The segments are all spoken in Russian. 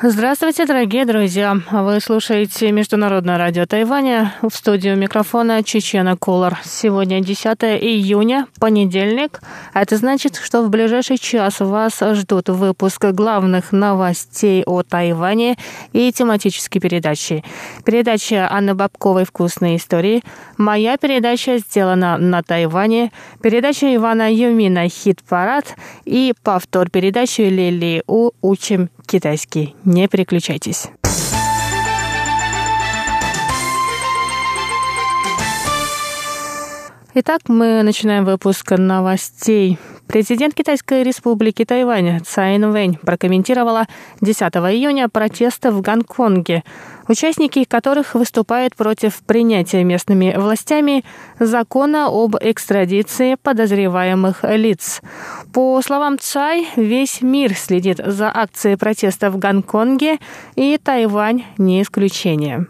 Здравствуйте, дорогие друзья! Вы слушаете Международное радио Тайваня. В студию микрофона Чечена Колор. Сегодня 10 июня, понедельник. Это значит, что в ближайший час вас ждут выпуск главных новостей о Тайване и тематические передачи. Передача Анны Бабковой «Вкусные истории». Моя передача сделана на Тайване. Передача Ивана Юмина «Хит-парад» и повтор передачи Лили У «Учим китайский». Не переключайтесь. Итак, мы начинаем выпуск новостей. Президент Китайской республики Тайвань Цайн Вэнь прокомментировала 10 июня протесты в Гонконге, участники которых выступают против принятия местными властями закона об экстрадиции подозреваемых лиц. По словам Цай, весь мир следит за акцией протеста в Гонконге, и Тайвань не исключение.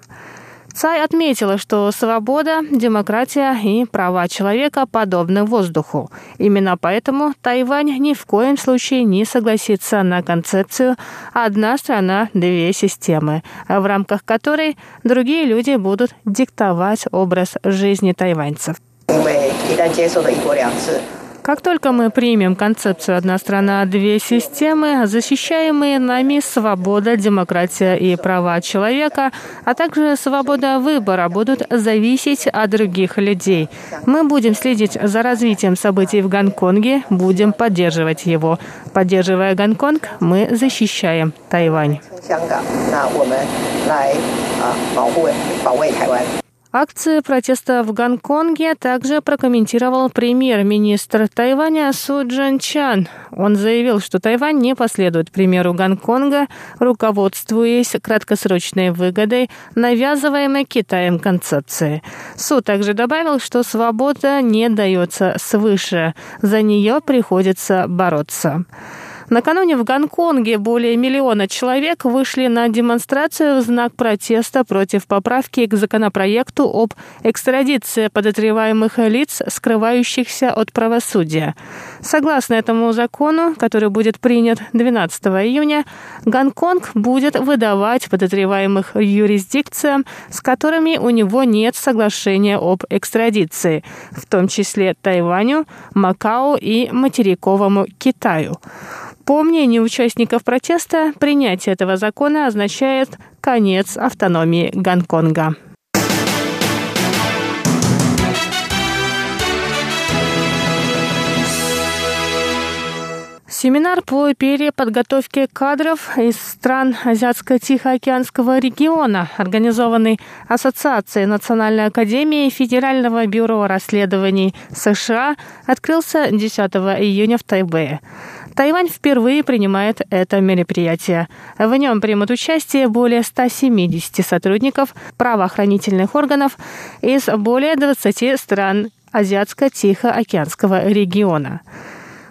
Цай отметила, что свобода, демократия и права человека подобны воздуху. Именно поэтому Тайвань ни в коем случае не согласится на концепцию «одна страна, две системы», в рамках которой другие люди будут диктовать образ жизни тайваньцев. Как только мы примем концепцию «одна страна, две системы», защищаемые нами свобода, демократия и права человека, а также свобода выбора будут зависеть от других людей. Мы будем следить за развитием событий в Гонконге, будем поддерживать его. Поддерживая Гонконг, мы защищаем Тайвань. Акции протеста в Гонконге также прокомментировал премьер-министр Тайваня Су Джан Чан. Он заявил, что Тайвань не последует примеру Гонконга, руководствуясь краткосрочной выгодой, навязываемой Китаем концепции. Су также добавил, что свобода не дается свыше, за нее приходится бороться. Накануне в Гонконге более миллиона человек вышли на демонстрацию в знак протеста против поправки к законопроекту об экстрадиции подозреваемых лиц, скрывающихся от правосудия. Согласно этому закону, который будет принят 12 июня, Гонконг будет выдавать подозреваемых юрисдикциям, с которыми у него нет соглашения об экстрадиции, в том числе Тайваню, Макао и материковому Китаю. По мнению участников протеста, принятие этого закона означает конец автономии Гонконга. Семинар по переподготовке кадров из стран Азиатско-Тихоокеанского региона, организованный Ассоциацией Национальной Академии Федерального бюро расследований США, открылся 10 июня в Тайбэе. Тайвань впервые принимает это мероприятие. В нем примут участие более 170 сотрудников правоохранительных органов из более 20 стран Азиатско-Тихоокеанского региона.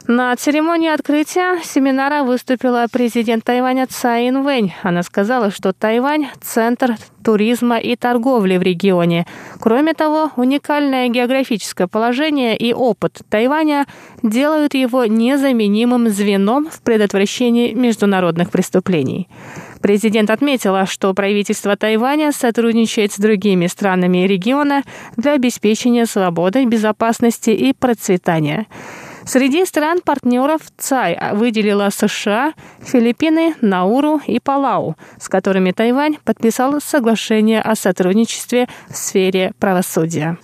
На церемонии открытия семинара выступила президент Тайваня Цай Инвэнь. Она сказала, что Тайвань – центр туризма и торговли в регионе. Кроме того, уникальное географическое положение и опыт Тайваня делают его незаменимым звеном в предотвращении международных преступлений. Президент отметила, что правительство Тайваня сотрудничает с другими странами региона для обеспечения свободы, безопасности и процветания. Среди стран-партнеров ЦАЙ выделила США, Филиппины, Науру и Палау, с которыми Тайвань подписал соглашение о сотрудничестве в сфере правосудия.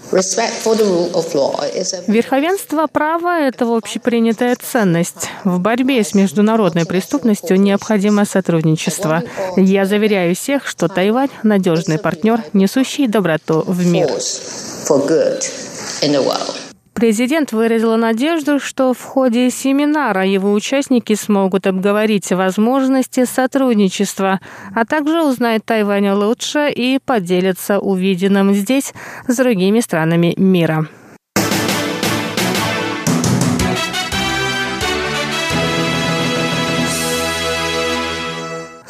Верховенство права – это общепринятая ценность. В борьбе с международной преступностью необходимо сотрудничество. Я заверяю всех, что Тайвань – надежный партнер, несущий доброту в мир. Президент выразил надежду, что в ходе семинара его участники смогут обговорить возможности сотрудничества, а также узнать Тайвань лучше и поделиться увиденным здесь с другими странами мира.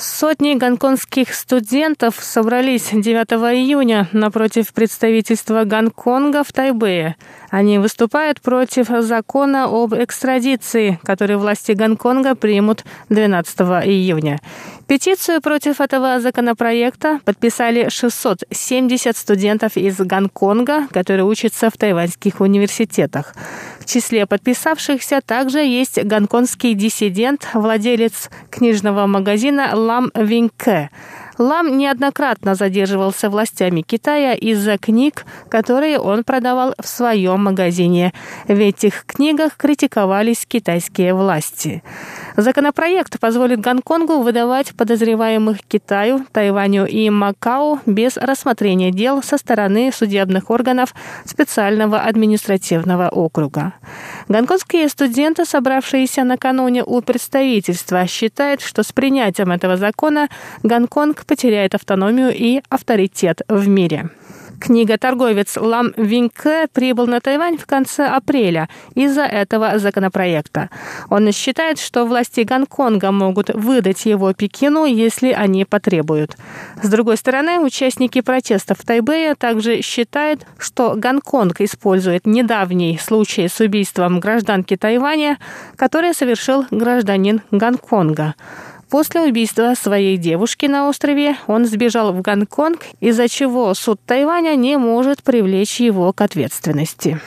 Сотни гонконгских студентов собрались 9 июня напротив представительства Гонконга в Тайбэе. Они выступают против закона об экстрадиции, который власти Гонконга примут 12 июня. Петицию против этого законопроекта подписали 670 студентов из Гонконга, которые учатся в тайваньских университетах. В числе подписавшихся также есть гонконгский диссидент, владелец книжного магазина «Лам Винке». Лам неоднократно задерживался властями Китая из-за книг, которые он продавал в своем магазине. В этих книгах критиковались китайские власти. Законопроект позволит Гонконгу выдавать подозреваемых Китаю, Тайваню и Макао без рассмотрения дел со стороны судебных органов специального административного округа. Гонконгские студенты, собравшиеся накануне у представительства, считают, что с принятием этого закона Гонконг потеряет автономию и авторитет в мире. Книга-торговец Лам Винке прибыл на Тайвань в конце апреля из-за этого законопроекта. Он считает, что власти Гонконга могут выдать его Пекину, если они потребуют. С другой стороны, участники протестов в Тайбэе также считают, что Гонконг использует недавний случай с убийством гражданки Тайваня, который совершил гражданин Гонконга. После убийства своей девушки на острове он сбежал в Гонконг, из-за чего суд Тайваня не может привлечь его к ответственности.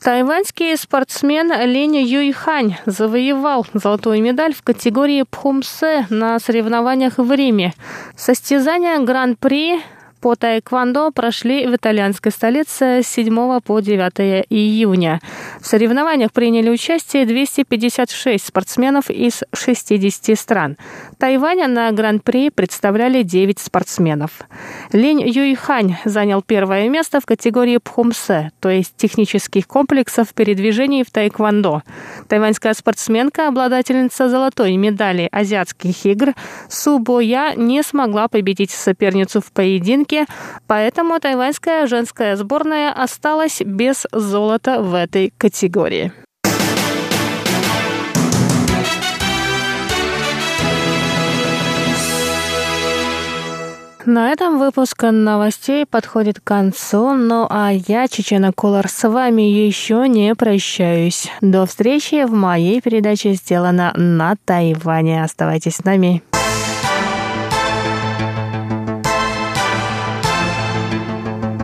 Тайваньский спортсмен Лень Юйхань завоевал золотую медаль в категории Пхумсе на соревнованиях в Риме. Состязания Гран-при по тайквандо прошли в итальянской столице с 7 по 9 июня. В соревнованиях приняли участие 256 спортсменов из 60 стран. Тайваня на Гран-при представляли 9 спортсменов. Линь Юйхань занял первое место в категории Пхумсе, то есть технических комплексов передвижений в тайквандо. Тайваньская спортсменка, обладательница золотой медали азиатских игр Су Боя не смогла победить соперницу в поединке Америки, поэтому тайваньская женская сборная осталась без золота в этой категории. На этом выпуск новостей подходит к концу, ну а я, Чечена Кулар, с вами еще не прощаюсь. До встречи в моей передаче «Сделано на Тайване». Оставайтесь с нами.